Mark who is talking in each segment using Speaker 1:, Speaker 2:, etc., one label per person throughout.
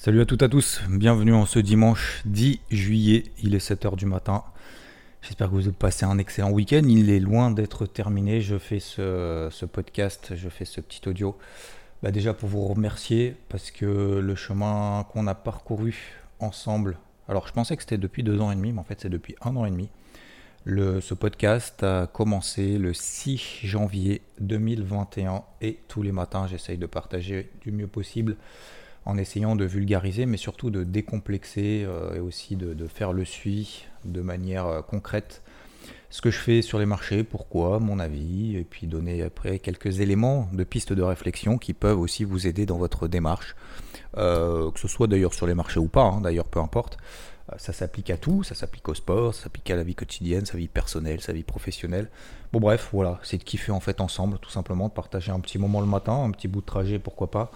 Speaker 1: Salut à toutes et à tous, bienvenue en ce dimanche 10 juillet, il est 7h du matin. J'espère que vous avez passé un excellent week-end, il est loin d'être terminé, je fais ce, podcast, je fais ce petit audio. Bah déjà pour vous remercier parce que le chemin qu'on a parcouru ensemble, alors je pensais que c'était depuis deux ans et demi, mais en fait c'est depuis un an et demi. Ce podcast a commencé le 6 janvier 2021 et tous les matins j'essaye de partager du mieux possible en essayant de vulgariser mais surtout de décomplexer euh, et aussi de, faire le suivi de manière euh, concrète ce que je fais sur les marchés, pourquoi, mon avis, et puis donner après quelques éléments de pistes de réflexion qui peuvent aussi vous aider dans votre démarche, euh, que ce soit d'ailleurs sur les marchés ou pas, hein, d'ailleurs peu importe. Ça s'applique à tout, ça s'applique au sport, ça s'applique à la vie quotidienne, sa vie personnelle, sa vie professionnelle. Bon bref, voilà, c'est de kiffer en fait ensemble, tout simplement, de partager un petit moment le matin, un petit bout de trajet, pourquoi pas.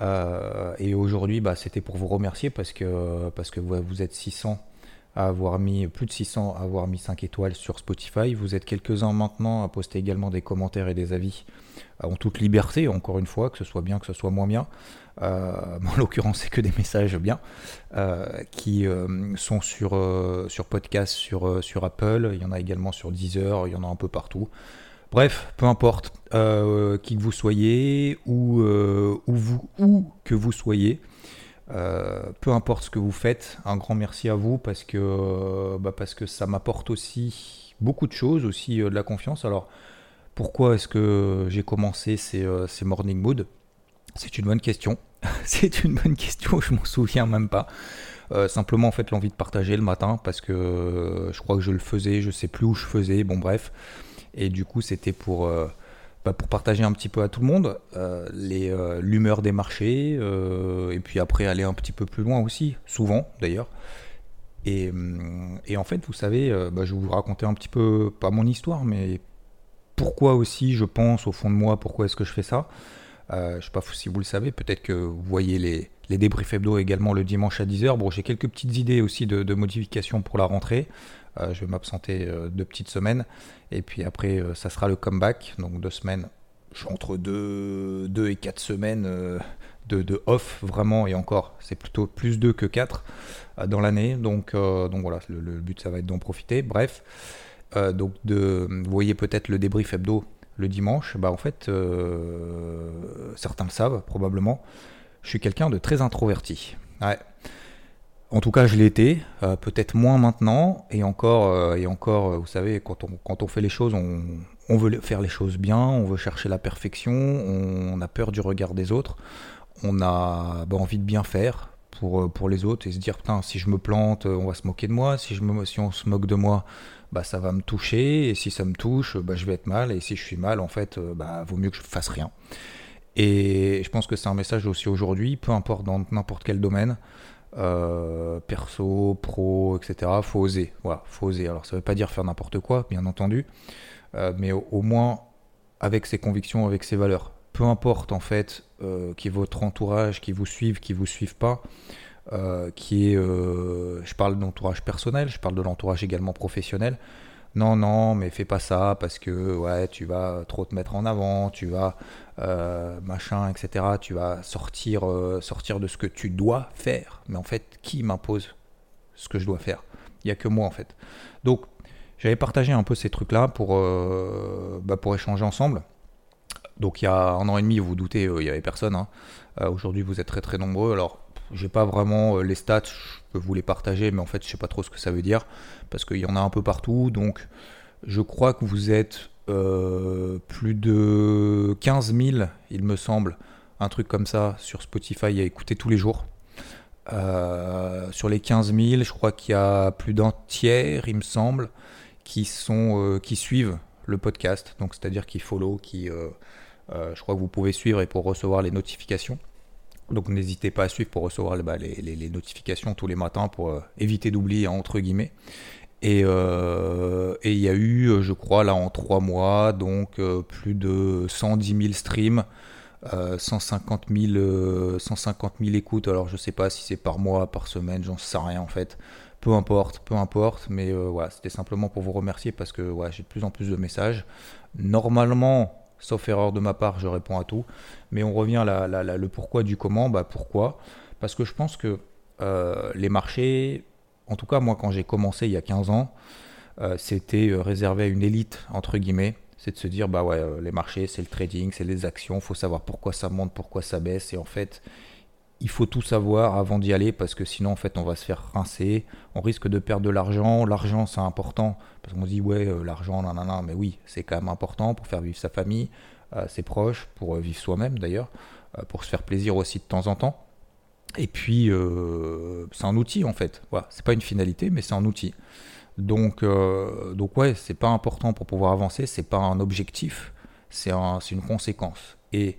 Speaker 1: Euh, et aujourd'hui, bah, c'était pour vous remercier parce que, parce que vous, êtes 600 à avoir mis plus de 600 à avoir mis 5 étoiles sur Spotify. Vous êtes quelques-uns maintenant à poster également des commentaires et des avis euh, en toute liberté, encore une fois, que ce soit bien, que ce soit moins bien. Euh, en l'occurrence, c'est que des messages bien qui sont sur, sur podcast, sur, sur Apple. Il y en a également sur Deezer, il y en a un peu partout. Bref, peu importe qui que vous soyez, ou, où, que vous soyez. Euh, peu importe ce que vous faites, un grand merci à vous parce que, euh, bah ça m'apporte aussi beaucoup de choses, aussi euh, de la confiance. Alors, pourquoi est-ce que j'ai commencé ces, euh, morning mood? C'est une bonne question. C'est une bonne question, je m'en souviens même pas. Euh, simplement en fait l'envie de partager le matin parce que je crois que je le faisais, je sais plus où je faisais, bon bref. Et du coup c'était pour bah, pour partager un petit peu à tout le monde euh, euh, l'humeur des marchés euh, et puis après aller un petit peu plus loin aussi, souvent d'ailleurs. Et, hum, en fait, vous savez, euh, bah, je vais vous raconter un petit peu, pas mon histoire, mais pourquoi aussi je pense au fond de moi, pourquoi est-ce que je fais ça. Euh, je sais pas si vous le savez, peut-être que vous voyez les, les débriefs hebdo également le dimanche à 10h. Bon, j'ai quelques petites idées aussi de modifications pour la rentrée. Euh, je vais m'absenter euh, deux petites semaines. Et puis après, euh, ça sera le comeback. Donc deux semaines, entre deux, deux et quatre semaines de, de, off vraiment. Et encore, c'est plutôt plus deux que quatre dans l'année. Donc, donc voilà, le, but, ça va être d'en profiter. Bref. donc de, vous voyez peut-être le débrief hebdo le dimanche. Bah en fait, certains le savent probablement. Je suis quelqu'un de très introverti. Ouais. En tout cas, je l'ai été, euh, peut-être moins maintenant, et encore, euh, et encore, vous savez, quand on, fait les choses, on, on, veut faire les choses bien, on veut chercher la perfection, on, a peur du regard des autres, on a bah, envie de bien faire pour, les autres et se dire, putain, si je me plante, on va se moquer de moi, si, je me, si on se moque de moi, bah, ça va me toucher, et si ça me touche, bah, je vais être mal, et si je suis mal, en fait, euh, bah, vaut mieux que je fasse rien. Et je pense que c'est un message aussi aujourd'hui, peu importe dans n'importe quel domaine, euh, perso, pro, etc. Faut oser. Voilà, faut oser. Alors ça veut pas dire faire n'importe quoi, bien entendu, euh, mais au, moins avec ses convictions, avec ses valeurs. Peu importe en fait euh, qui est votre entourage, qui vous suive, qui vous suive pas, qui est, je parle d'entourage personnel, je parle de l'entourage également professionnel. Non, non, mais fais pas ça parce que ouais, tu vas trop te mettre en avant, tu vas euh, machin, etc. Tu vas sortir, euh, sortir de ce que tu dois faire. Mais en fait, qui m'impose ce que je dois faire? Il n'y a que moi en fait. Donc, j'avais partagé un peu ces trucs-là pour, euh, bah, pour échanger ensemble. Donc, il y a un an et demi, vous vous doutez, il n'y avait personne. Hein. Aujourd'hui, vous êtes très très nombreux. Alors, j'ai pas vraiment les stats, je peux vous les partager, mais en fait, je sais pas trop ce que ça veut dire parce qu'il y en a un peu partout. Donc, je crois que vous êtes euh, plus de 15 000, il me semble, un truc comme ça, sur Spotify à écouter tous les jours. Euh, sur les 15 000, je crois qu'il y a plus d'un tiers, il me semble, qui, sont, euh, qui suivent le podcast, donc c'est-à-dire qui follow, qui, je crois que vous pouvez suivre et pour recevoir les notifications. Donc n'hésitez pas à suivre pour recevoir bah, les, notifications tous les matins pour éviter d'oublier entre guillemets. Et il y a eu, je crois, là en trois mois, donc plus de 110 000 streams 150 000, 150 écoutes. Alors je sais pas si c'est par mois, par semaine, j'en sais rien en fait. Peu importe, peu importe. Mais euh, voilà, c'était simplement pour vous remercier parce que j'ai de plus en plus de messages. Normalement, sauf erreur de ma part, je réponds à tout. Mais on revient à le pourquoi du comment. Bah pourquoi? Parce que je pense que euh, les marchés, en tout cas moi quand j'ai commencé il y a 15 ans, euh, c'était réservé à une élite entre guillemets. C'est de se dire bah ouais euh, les marchés c'est le trading c'est les actions. Faut savoir pourquoi ça monte pourquoi ça baisse. Et en fait il faut tout savoir avant d'y aller parce que sinon en fait on va se faire rincer. On risque de perdre de l'argent. L'argent c'est important. Parce qu'on se dit ouais euh, l'argent non mais oui c'est quand même important pour faire vivre sa famille euh, ses proches pour vivre soi-même d'ailleurs pour se faire plaisir aussi de temps en temps et puis c'est un outil en fait voilà c'est pas une finalité mais c'est un outil donc, euh, donc ouais, c'est pas important pour pouvoir avancer, c'est pas un objectif, c'est une conséquence. Et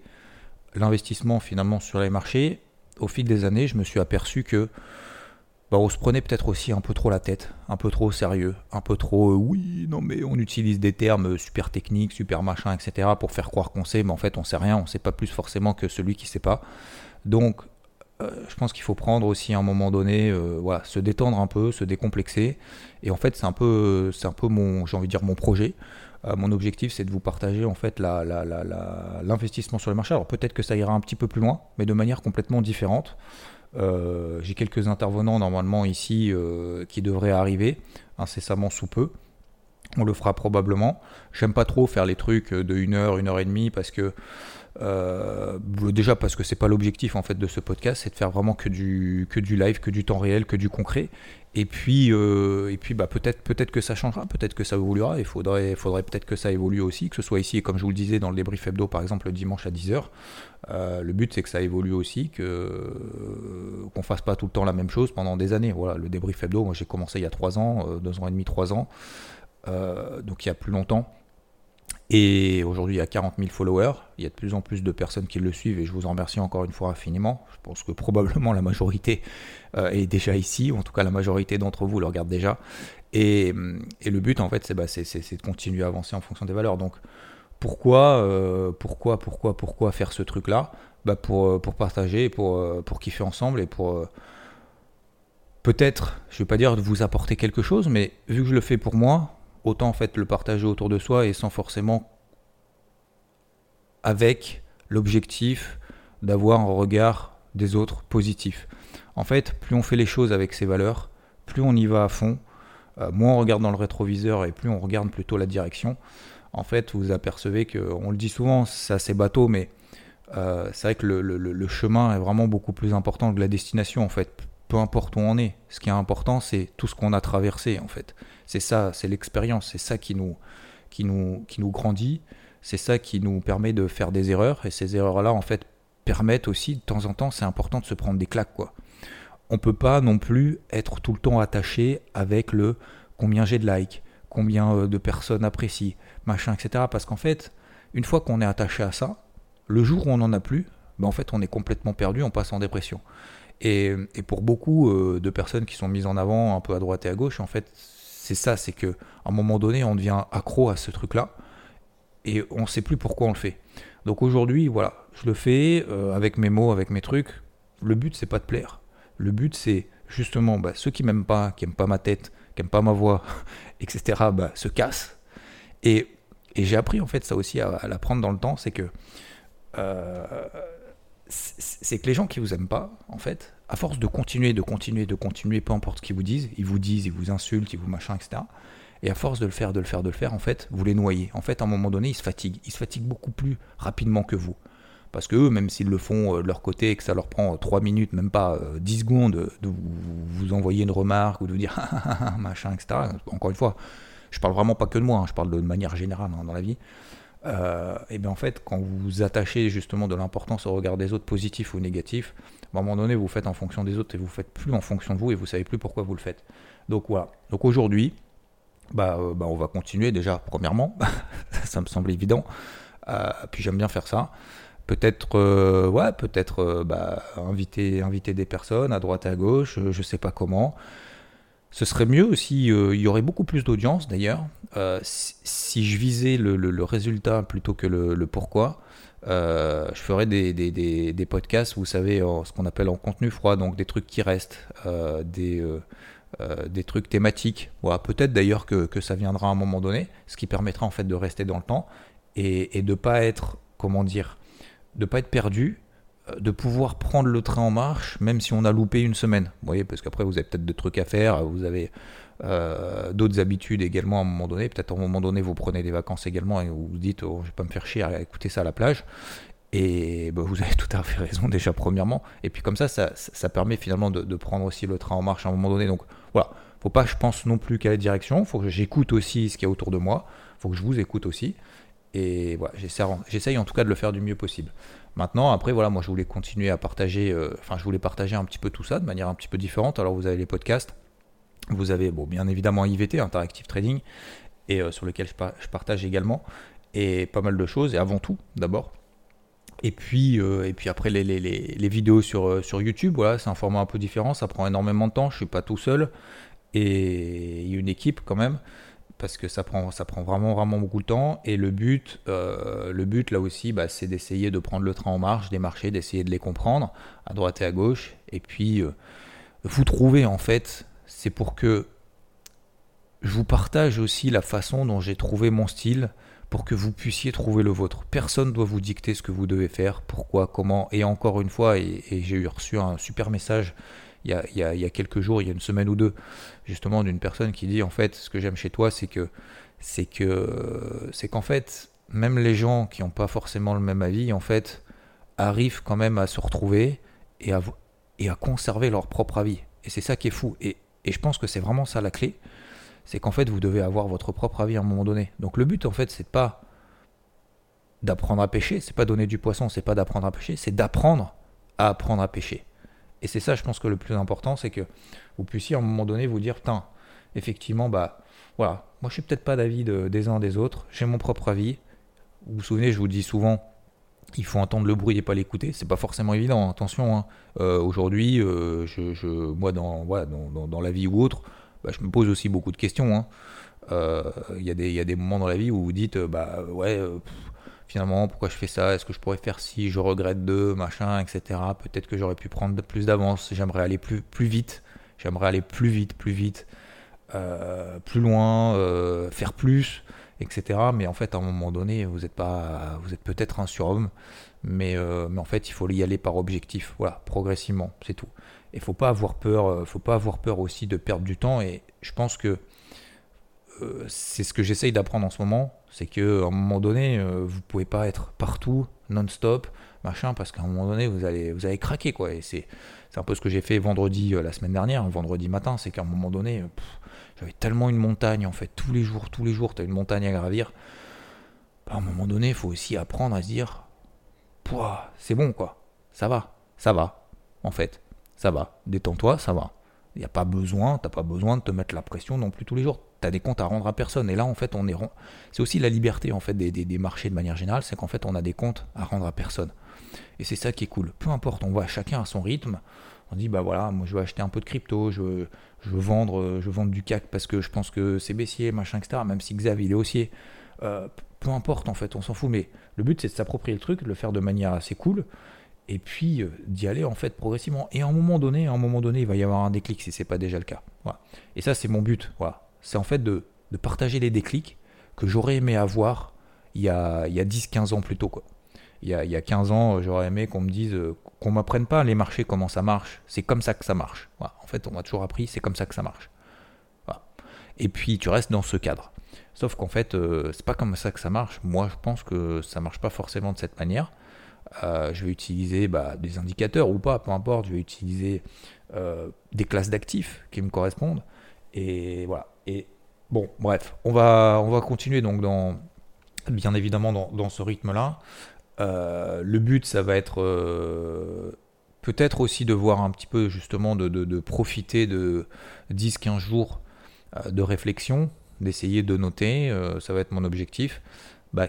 Speaker 1: l'investissement finalement sur les marchés, au fil des années, je me suis aperçu que bah, on se prenait peut-être aussi un peu trop la tête, un peu trop sérieux, un peu trop euh, oui, non mais on utilise des termes super techniques, super machin, etc. pour faire croire qu'on sait, mais en fait on sait rien, on sait pas plus forcément que celui qui sait pas. Donc euh, je pense qu'il faut prendre aussi à un moment donné, euh, voilà, se détendre un peu, se décomplexer. Et en fait, c'est un peu, c'est un peu mon, j'ai envie de dire mon projet. Euh, mon objectif, c'est de vous partager en fait l'investissement sur le marché. Alors peut-être que ça ira un petit peu plus loin, mais de manière complètement différente. j'ai quelques intervenants normalement ici qui devraient arriver incessamment sous peu. On le fera probablement. J'aime pas trop faire les trucs de 1 heure, 1 heure et demie parce que euh, déjà parce que c'est pas l'objectif en fait de ce podcast, c'est de faire vraiment que du que du live, que du temps réel, que du concret. Et puis euh, et puis bah peut-être peut-être que ça changera, peut-être que ça évoluera. Il faudrait faudrait peut-être que ça évolue aussi, que ce soit ici comme je vous le disais dans le débrief hebdo par exemple le dimanche à 10h. Euh, le but c'est que ça évolue aussi, que qu'on fasse pas tout le temps la même chose pendant des années. Voilà, le débrief hebdo, moi j'ai commencé il y a 3 ans, 2 ans et demi, 3 ans, donc il y a plus longtemps. Et aujourd'hui, il y a 40 000 followers. Il y a de plus en plus de personnes qui le suivent et je vous en remercie encore une fois infiniment. Je pense que probablement la majorité euh, est déjà ici, en tout cas la majorité d'entre vous le regardent déjà. Et, le but, en fait, bah, c'est de continuer à avancer en fonction des valeurs. Donc, pourquoi, euh, pourquoi, pourquoi, pourquoi faire ce truc-là? Bah pour, euh, pour partager, pour, pour kiffer ensemble et pour peut-être, je ne vais pas dire de vous apporter quelque chose, mais vu que je le fais pour moi, autant en fait le partager autour de soi et sans forcément avec l'objectif d'avoir un regard des autres positif. En fait, plus on fait les choses avec ses valeurs, plus on y va à fond, euh, moins on regarde dans le rétroviseur et plus on regarde plutôt la direction. En fait, vous apercevez que, on le dit souvent, c'est assez bateau, mais euh, c'est vrai que le, chemin est vraiment beaucoup plus important que la destination. En fait, peu importe où on est, ce qui est important, c'est tout ce qu'on a traversé. En fait, c'est ça, c'est l'expérience, c'est ça qui nous, qui nous, qui nous grandit, c'est ça qui nous permet de faire des erreurs, et ces erreurs-là, en fait, permettent aussi, de temps en temps, c'est important de se prendre des claques, quoi. On peut pas non plus être tout le temps attaché avec le combien j'ai de likes, combien euh, de personnes apprécient, machin, etc. Parce qu'en fait, une fois qu'on est attaché à ça, le jour où on n'en a plus, ben en fait, on est complètement perdu, on passe en dépression. Et, pour beaucoup euh, de personnes qui sont mises en avant un peu à droite et à gauche, en fait, c'est ça, c'est que à un moment donné, on devient accro à ce truc-là et on ne sait plus pourquoi on le fait. Donc aujourd'hui, voilà, je le fais euh, avec mes mots, avec mes trucs. Le but, c'est pas de plaire. Le but, c'est justement bah, ceux qui m'aiment pas, qui n'aiment pas ma tête, qui n'aiment pas ma voix, etc., bah, se cassent. Et, j'ai appris en fait ça aussi à, l'apprendre dans le temps, c'est que euh, c'est que les gens qui vous aiment pas, en fait, à force de continuer, de continuer, de continuer, peu importe ce qu'ils vous disent, ils vous disent, ils vous insultent, ils vous machin, etc. Et à force de le faire, de le faire, de le faire, en fait, vous les noyez. En fait, à un moment donné, ils se fatiguent. Ils se fatiguent beaucoup plus rapidement que vous. Parce que eux, même s'ils le font euh, de leur côté et que ça leur prend 3 euh, minutes, même pas 10 euh, secondes, de vous, envoyer une remarque ou de vous dire machin, etc. Encore une fois, je parle vraiment pas que de moi, hein, je parle de manière générale hein, dans la vie. Euh, et bien en fait, quand vous attachez justement de l'importance au regard des autres, positif ou négatif, à un moment donné, vous faites en fonction des autres et vous faites plus en fonction de vous et vous savez plus pourquoi vous le faites. Donc voilà. Donc aujourd'hui, bah, euh, bah on va continuer déjà, premièrement, ça me semble évident. puis j'aime bien faire ça. Peut-être, ouais, peut-être bah, inviter, inviter des personnes à droite à gauche, je sais pas comment. Ce serait mieux aussi, il y aurait beaucoup plus d'audience d'ailleurs, si, je visais le, résultat plutôt que le pourquoi. Euh, je ferai des, des, des, podcasts, vous savez, ce qu'on appelle en contenu froid, donc des trucs qui restent, euh, des, euh, trucs thématiques. Peut-être d'ailleurs que, que, ça viendra à un moment donné, ce qui permettra en fait de rester dans le temps et, et de pas être, comment dire, de pas être perdu, de pouvoir prendre le train en marche, même si on a loupé une semaine. Vous voyez, parce qu'après vous avez peut-être des trucs à faire, vous avez euh, d'autres habitudes également à un moment donné. Peut-être à un moment donné, vous prenez des vacances également et vous vous dites, oh, je vais pas me faire chier à écouter ça à la plage. Et bah, vous avez tout à fait raison déjà premièrement. Et puis comme ça, ça, ça permet finalement de, prendre aussi le train en marche à un moment donné. Donc voilà, faut pas, je pense non plus qu'à la direction. Faut que j'écoute aussi ce qu'il y a autour de moi. Faut que je vous écoute aussi. Et voilà, j'essaye en tout cas de le faire du mieux possible. Maintenant, après, voilà, moi je voulais continuer à partager, euh, enfin je voulais partager un petit peu tout ça de manière un petit peu différente. Alors vous avez les podcasts, vous avez bon, bien évidemment IVT, Interactive Trading, et euh, sur lequel je, partage également, et pas mal de choses, et avant tout d'abord. Et puis, euh, et puis après les, les, les, vidéos sur, sur YouTube, voilà, c'est un format un peu différent, ça prend énormément de temps, je suis pas tout seul, et il y a une équipe quand même, parce que ça prend, vraiment, vraiment beaucoup de temps, et le but, le but là aussi, bah, c'est d'essayer de prendre le train en marche des marchés, d'essayer de les comprendre, à droite et à gauche, et puis vous trouver en fait c'est pour que je vous partage aussi la façon dont j'ai trouvé mon style pour que vous puissiez trouver le vôtre. Personne ne doit vous dicter ce que vous devez faire, pourquoi, comment. Et encore une fois, et, j'ai eu reçu un super message il y, a, quelques jours, il y a une semaine ou deux, justement d'une personne qui dit en fait ce que j'aime chez toi, c'est que c'est que c'est qu'en fait même les gens qui n'ont pas forcément le même avis en fait arrivent quand même à se retrouver et à, et à conserver leur propre avis. Et c'est ça qui est fou. Et, et je pense que c'est vraiment ça la clé. C'est qu'en fait, vous devez avoir votre propre avis à un moment donné. Donc le but, en fait, c'est pas d'apprendre à pêcher, c'est pas donner du poisson, c'est pas d'apprendre à pêcher, c'est d'apprendre à apprendre à pêcher. Et c'est ça, je pense que le plus important, c'est que vous puissiez à un moment donné vous dire, putain, effectivement, bah voilà, moi je suis peut-être pas d'avis des uns des autres, j'ai mon propre avis. Vous vous souvenez, je vous dis souvent, il faut entendre le bruit et pas l'écouter. C'est pas forcément évident. Attention, hein. euh, aujourd'hui, euh, je, moi, dans, dans, dans, la vie ou autre, bah, je me pose aussi beaucoup de questions. Hein. Euh, il y, y, a des moments dans la vie où vous dites, bah ouais, finalement, pourquoi je fais ça Est-ce que je pourrais faire si Je regrette de, machin, etc. Peut-être que j'aurais pu prendre plus d'avance. J'aimerais aller plus, plus vite. J'aimerais aller plus vite, plus vite, plus loin, faire plus etc. Mais en fait, à un moment donné, vous êtes pas, vous êtes peut-être un surhomme, mais, euh, mais en fait, il faut y aller par objectif, voilà, progressivement, c'est tout. Et faut pas avoir peur, euh, faut pas avoir peur aussi de perdre du temps. Et je pense que euh, c'est ce que j'essaye d'apprendre en ce moment, c'est que à un moment donné, vous pouvez pas être partout, non-stop, machin, parce qu'à un moment donné, vous allez, craquer, quoi. Et c'est, c'est un peu ce que j'ai fait vendredi, la semaine dernière, vendredi matin, c'est qu'à un moment donné, j'avais tellement une montagne, en fait, tous les jours, tous les jours, tu as une montagne à gravir. À un moment donné, il faut aussi apprendre à se dire, c'est bon, quoi. Ça va, ça va, en fait. Ça va. Détends-toi, ça va. Il n'y a pas besoin, t'as pas besoin de te mettre la pression non plus tous les jours. Tu as des comptes à rendre à personne. Et là, en fait, on est. C'est aussi la liberté, en fait, des, des marchés de manière générale, c'est qu'en fait, on a des comptes à rendre à personne. Et c'est ça qui est cool. Peu importe, on voit chacun à son rythme on dit bah voilà, moi je veux acheter un peu de crypto, je veux, je veux vendre, je veux du CAC parce que je pense que c'est baissier, machin, etc. Même si Xav il est haussier, euh, peu importe en fait, on s'en fout. Mais le but c'est de s'approprier le truc, de le faire de manière assez cool, et puis euh, d'y aller en fait progressivement. Et à un moment donné, à un moment donné, il va y avoir un déclic si c'est pas déjà le cas. Voilà. Et ça c'est mon but. Voilà. C'est en fait de, de, partager les déclics que j'aurais aimé avoir il y a, il y a 10-15 ans plus tôt. Quoi il y a, 15 ans, j'aurais aimé qu'on me dise, euh, qu'on m'apprenne pas les marchés, comment ça marche. C'est comme ça que ça marche. En fait, on m'a toujours appris, c'est comme ça que ça marche. Et puis, tu restes dans ce cadre. Sauf qu'en fait, euh, c'est pas comme ça que ça marche. Moi, je pense que ça marche pas forcément de cette manière. Euh, je vais utiliser bah, des indicateurs ou pas, peu importe. Je vais utiliser des classes d'actifs qui me correspondent. Et voilà. Et bon, bref, on va, on va continuer donc dans, bien évidemment dans, dans ce rythme-là. Euh, le but, ça va être euh, peut-être aussi de voir un petit peu justement de, profiter de 10-15 jours euh, de réflexion, d'essayer de noter, ça va être mon objectif. Bah,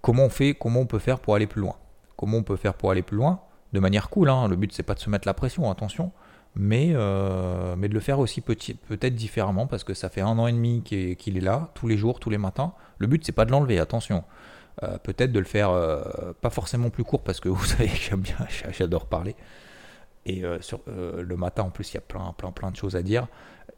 Speaker 1: comment on fait, comment on peut faire pour aller plus loin? Comment on peut faire pour aller plus loin? De manière cool, hein. le but c'est pas de se mettre la pression, attention, mais, euh, mais de le faire aussi peut-être différemment parce que ça fait un an et demi qu'il est, là, tous les jours, tous les matins. Le but c'est pas de l'enlever, attention. Euh, peut-être de le faire euh, pas forcément plus court parce que vous savez que j'aime bien, j'adore parler. Et le matin en plus il y a plein, plein, plein de choses à dire.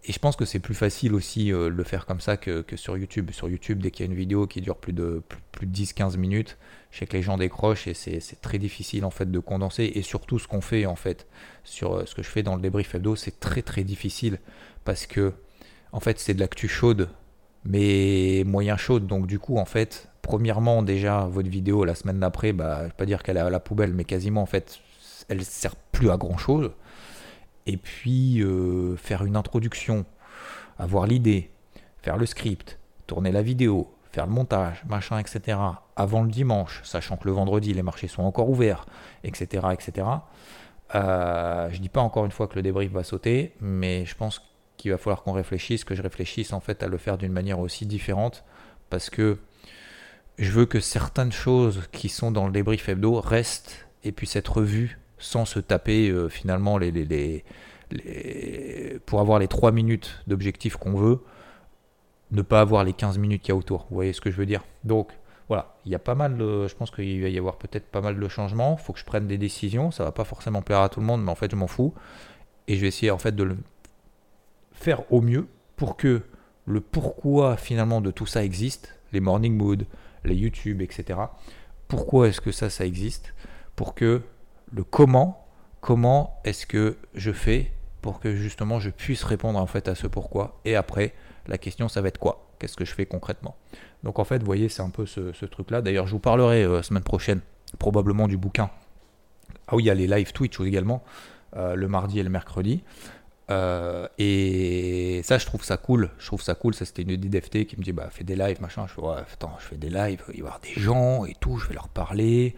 Speaker 1: Et je pense que c'est plus facile aussi de le faire comme ça que, sur YouTube. Sur YouTube, dès qu'il y a une vidéo qui dure plus de, plus de 10-15 minutes, je sais que les gens décrochent et c'est très difficile en fait de condenser. Et surtout ce qu'on fait en fait sur euh, ce que je fais dans le débrief hebdo, c'est très très difficile parce que en fait c'est de l'actu chaude, mais moyen chaude. Donc du coup en fait, premièrement déjà votre vidéo la semaine d'après, bah je vais pas dire qu'elle est à la poubelle, mais quasiment en fait elle sert plus à grand chose. Et puis euh, faire une introduction, avoir l'idée, faire le script, tourner la vidéo, faire le montage, machin, etc., avant le dimanche, sachant que le vendredi, les marchés sont encore ouverts, etc., etc., euh, je dis pas encore une fois que le débrief va sauter, mais je pense qu'il va falloir qu'on réfléchisse, que je réfléchisse en fait à le faire d'une manière aussi différente, parce que je veux que certaines choses qui sont dans le débrief hebdo restent et puissent être vues sans se taper euh, finalement les, les, les, les, pour avoir les 3 minutes d'objectif qu'on veut ne pas avoir les 15 minutes qu'il y a autour. Vous voyez ce que je veux dire? Donc voilà, il y a pas mal. Je pense qu'il va y avoir peut-être pas mal de changements. Il faut que je prenne des décisions. Ça va pas forcément plaire à tout le monde, mais en fait, je m'en fous. Et je vais essayer en fait de le faire au mieux pour que le pourquoi finalement de tout ça existe, les morning mood, les YouTube, etc. Pourquoi est-ce que ça, ça existe? Pour que le comment, comment est-ce que je fais pour que justement je puisse répondre en fait à ce pourquoi. Et après, la question, ça va être quoi? Qu'est-ce que je fais concrètement? Donc en fait, vous voyez, c'est un peu ce, truc-là. D'ailleurs, je vous parlerai euh, semaine prochaine, probablement du bouquin. Ah oui, il y a les live Twitch également, euh, le mardi et le mercredi. Euh, et ça, je trouve ça cool. Je trouve ça cool. Ça, c'était une idée d'FT qui me dit, bah, fais des lives, machin. Je fais, attends, je fais des lives, il va y avoir des gens et tout, je vais leur parler,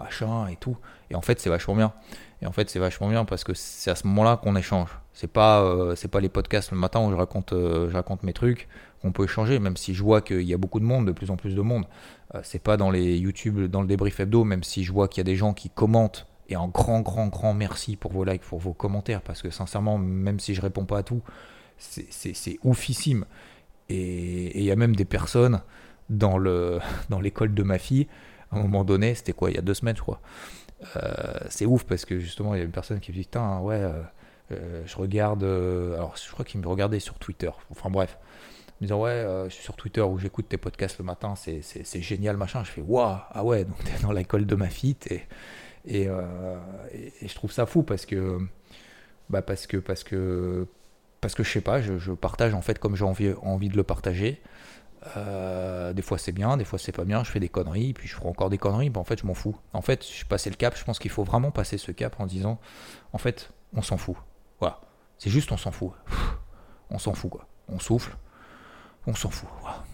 Speaker 1: machin et tout. Et en fait, c'est vachement bien. Et en fait, c'est vachement bien parce que c'est à ce moment-là qu'on échange. C'est pas, euh, pas les podcasts le matin où je raconte, euh, je raconte mes trucs qu'on peut échanger, même si je vois qu'il y a beaucoup de monde, de plus en plus de monde. Euh, c'est pas dans les YouTube, dans le débrief hebdo, même si je vois qu'il y a des gens qui commentent. Et un grand, grand, grand merci pour vos likes, pour vos commentaires, parce que sincèrement, même si je réponds pas à tout, c'est oufissime. Et il y a même des personnes dans le dans l'école de ma fille, à un moment donné, c'était quoi, il y a deux semaines, je crois euh, c'est ouf parce que justement, il y a une personne qui me dit Putain, ouais, euh, euh, je regarde. alors, je crois qu'il me regardait sur Twitter. Enfin, bref. Me disant Ouais, je suis sur Twitter où j'écoute tes podcasts le matin, c'est génial, machin. Je fais Waouh, ah ouais, donc t'es dans l'école de ma fille. Et, et, je trouve ça fou parce que. Bah parce que parce que parce que je sais pas, je, partage en fait comme j'ai envie, envie de le partager. Euh, des fois c'est bien, des fois c'est pas bien, je fais des conneries, puis je ferai encore des conneries, en fait je m'en fous. En fait, je suis passé le cap, je pense qu'il faut vraiment passer ce cap en disant, en fait, on s'en fout. Voilà. C'est juste on s'en fout. On s'en fout quoi. On souffle, on s'en fout.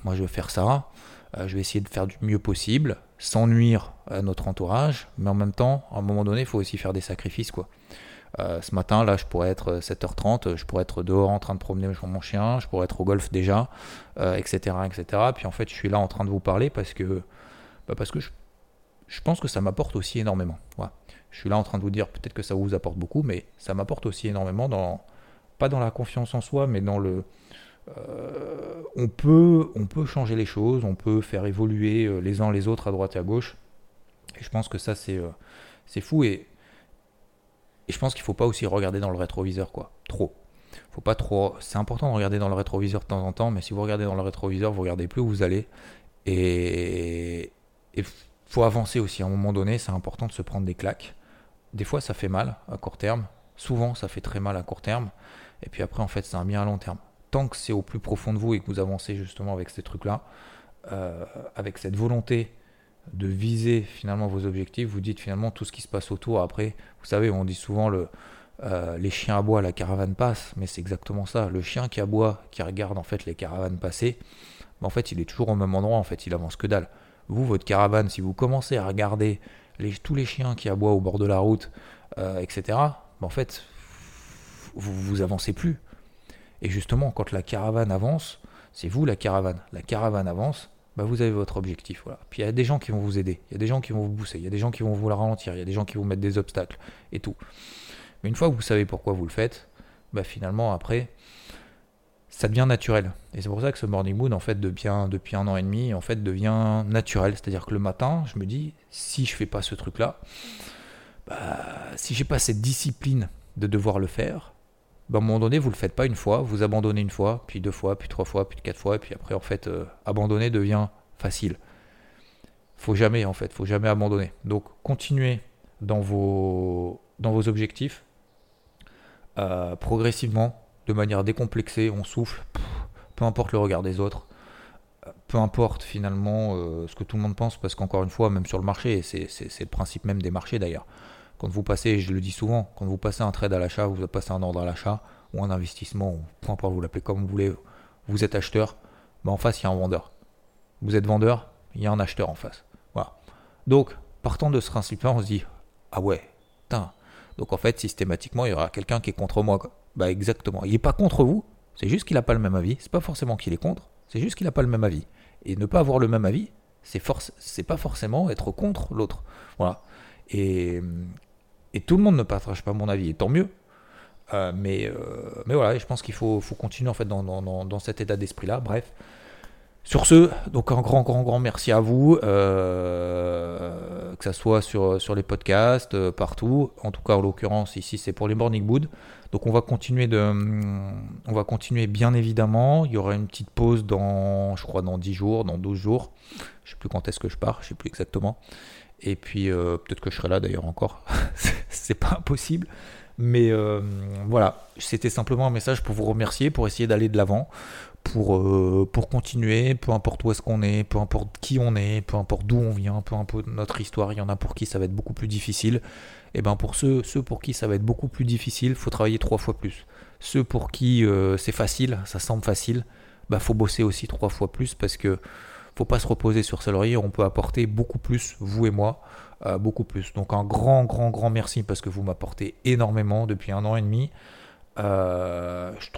Speaker 1: Moi je vais faire ça, euh, je vais essayer de faire du mieux possible, sans nuire à notre entourage, mais en même temps, à un moment donné, il faut aussi faire des sacrifices quoi. Euh, ce matin, là, je pourrais être 7h30, euh, je pourrais être dehors en train de promener mon chien, je pourrais être au golf déjà, etc., euh, etc. Puis en fait, je suis là en train de vous parler parce que, bah, parce que je, pense que ça m'apporte aussi énormément. Je suis là en train de vous dire peut-être que ça vous apporte beaucoup, mais ça m'apporte aussi énormément dans, pas dans la confiance en soi, mais dans le, on, peut, on peut changer les choses, on peut faire évoluer les uns les autres à droite et à gauche. Et je pense que ça, c'est c'est fou. Et et je pense qu'il faut pas aussi regarder dans le rétroviseur, quoi. Trop. Faut pas trop. C'est important de regarder dans le rétroviseur de temps en temps, mais si vous regardez dans le rétroviseur, vous regardez plus où vous allez. Et il faut avancer aussi. À un moment donné, c'est important de se prendre des claques. Des fois, ça fait mal à court terme. Souvent, ça fait très mal à court terme. Et puis après, en fait, c'est un bien à long terme. Tant que c'est au plus profond de vous et que vous avancez justement avec ces trucs-là, euh, avec cette volonté de viser finalement vos objectifs, vous dites finalement tout ce qui se passe autour. Après, vous savez, on dit souvent le, euh, les chiens aboient, la caravane passe, mais c'est exactement ça. Le chien qui aboie, qui regarde en fait les caravanes passer, en fait, il est toujours au même endroit, en fait, il avance que dalle. Vous, votre caravane, si vous commencez à regarder tous les chiens qui aboient au bord de la route, euh, etc., en fait, vous, vous avancez plus. Et justement, quand la caravane avance, c'est vous la caravane. La caravane avance, bah, vous avez votre objectif. Voilà. Puis il y a des gens qui vont vous aider, il y a des gens qui vont vous pousser, il y a des gens qui vont vous la ralentir, il y a des gens qui vont mettre des obstacles et tout. Mais une fois que vous savez pourquoi vous le faites, bah, finalement après, ça devient naturel. Et c'est pour ça que ce morning mood, en fait, depuis un, depuis un an et demi, en fait, devient naturel. C'est-à-dire que le matin, je me dis, si je fais pas ce truc-là, bah, si j'ai pas cette discipline de devoir le faire, bah, à un moment donné, vous le faites pas une fois, vous abandonnez une fois, puis deux fois, puis trois fois, puis quatre fois, et puis après, en fait, euh, abandonner devient facile. Faut jamais, en fait, faut jamais abandonner. Donc, continuez dans vos, objectifs, euh, progressivement, de manière décomplexée, on souffle, peu importe le regard des autres, peu importe finalement euh, ce que tout le monde pense, parce qu'encore une fois, même sur le marché, c'est le principe même des marchés d'ailleurs. Quand vous passez, je le dis souvent, quand vous passez un trade à l'achat, vous passez un ordre à l'achat, ou un investissement, ou peu importe, vous l'appelez comme vous voulez, vous êtes acheteur, bah en face, il y a un vendeur. Vous êtes vendeur, il y a un acheteur en face. Voilà. Donc, partant de ce principe-là, on se dit, ah ouais, putain. Donc en fait, systématiquement, il y aura quelqu'un qui est contre moi. Bah exactement. Il n'est pas contre vous, c'est juste qu'il n'a pas le même avis. C'est pas forcément qu'il est contre, c'est juste qu'il n'a pas le même avis. Et ne pas avoir le même avis, c'est force, c'est pas forcément être contre l'autre. Voilà. Et, et tout le monde ne partage pas mon avis, et tant mieux. Euh, mais, euh, mais voilà, je pense qu'il faut, faut, continuer en fait dans, dans, dans cet état d'esprit-là. Bref. Sur ce, donc un grand, grand, grand merci à vous, euh, que ce soit sur, les podcasts, euh, partout. En tout cas, en l'occurrence, ici, c'est pour les Morning Wood. Donc on va continuer de, on va continuer bien évidemment. Il y aura une petite pause dans, je crois, dans 10 jours, dans 12 jours. Je sais plus quand est-ce que je pars, je sais plus exactement. Et puis euh, peut-être que je serai là d'ailleurs encore. c'est pas impossible. Mais voilà, c'était simplement un message pour vous remercier, pour essayer d'aller de l'avant, pour, euh, pour continuer, peu importe où est-ce qu'on est, peu importe qui on est, peu importe d'où on vient, peu importe notre histoire, il y en a pour qui ça va être beaucoup plus difficile. Et bien pour ceux, ceux pour qui ça va être beaucoup plus difficile, il faut travailler trois fois plus. Ceux pour qui euh, c'est facile, ça semble facile, bah faut bosser aussi trois fois plus parce que faut pas se reposer sur ses lauriers, on peut apporter beaucoup plus, vous et moi, euh, beaucoup plus. Donc un grand, grand, grand merci parce que vous m'apportez énormément depuis un an et demi. Je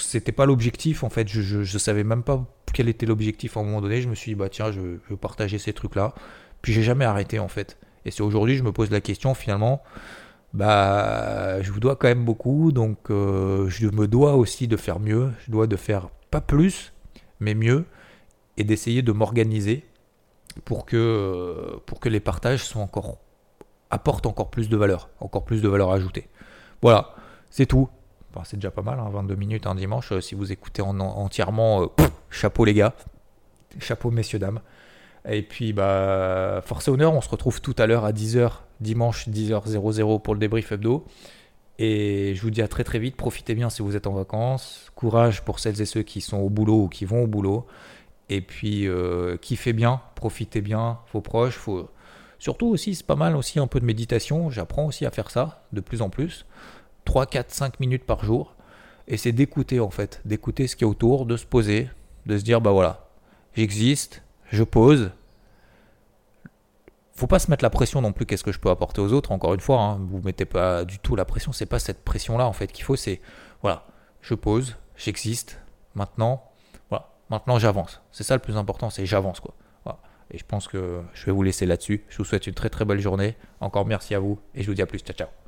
Speaker 1: c'était pas l'objectif en fait. Je, je, savais même pas quel était l'objectif à un moment donné. Je me suis dit bah tiens, je, veux partager ces trucs là. Puis j'ai jamais arrêté en fait. Et c'est aujourd'hui je me pose la question finalement. Bah, je vous dois quand même beaucoup, donc euh, je me dois aussi de faire mieux. Je dois de faire pas plus, mais mieux, et d'essayer de m'organiser pour que pour que les partages soient encore apportent encore plus de valeur, encore plus de valeur ajoutée. Voilà, c'est tout c'est déjà pas mal, 22 hein, minutes un dimanche. Euh, si vous écoutez en, entièrement, euh, chapeau les gars. Chapeau messieurs, dames. Et puis, bah, force et honneur, on se retrouve tout à l'heure à 10h, dimanche 10h00 pour le débrief hebdo. Et je vous dis à très très vite, profitez bien si vous êtes en vacances. Courage pour celles et ceux qui sont au boulot ou qui vont au boulot. Et puis, euh, kiffez bien, profitez bien, vos proches. Surtout aussi, c'est pas mal aussi un peu de méditation. J'apprends aussi à faire ça de plus en plus. 3, 4, 5 minutes par jour. Et c'est d'écouter en fait, d'écouter ce qui est autour, de se poser, de se dire bah voilà, j'existe, je pose. Faut pas se mettre la pression non plus, qu'est-ce que je peux apporter aux autres, encore une fois, hein, vous mettez pas du tout la pression, c'est pas cette pression-là en fait qu'il faut, c'est voilà, je pose, j'existe, maintenant, voilà, maintenant j'avance. C'est ça le plus important, c'est j'avance quoi. Et je pense que je vais vous laisser là-dessus. Je vous souhaite une très très belle journée. Encore merci à vous et je vous dis à plus. Ciao ciao.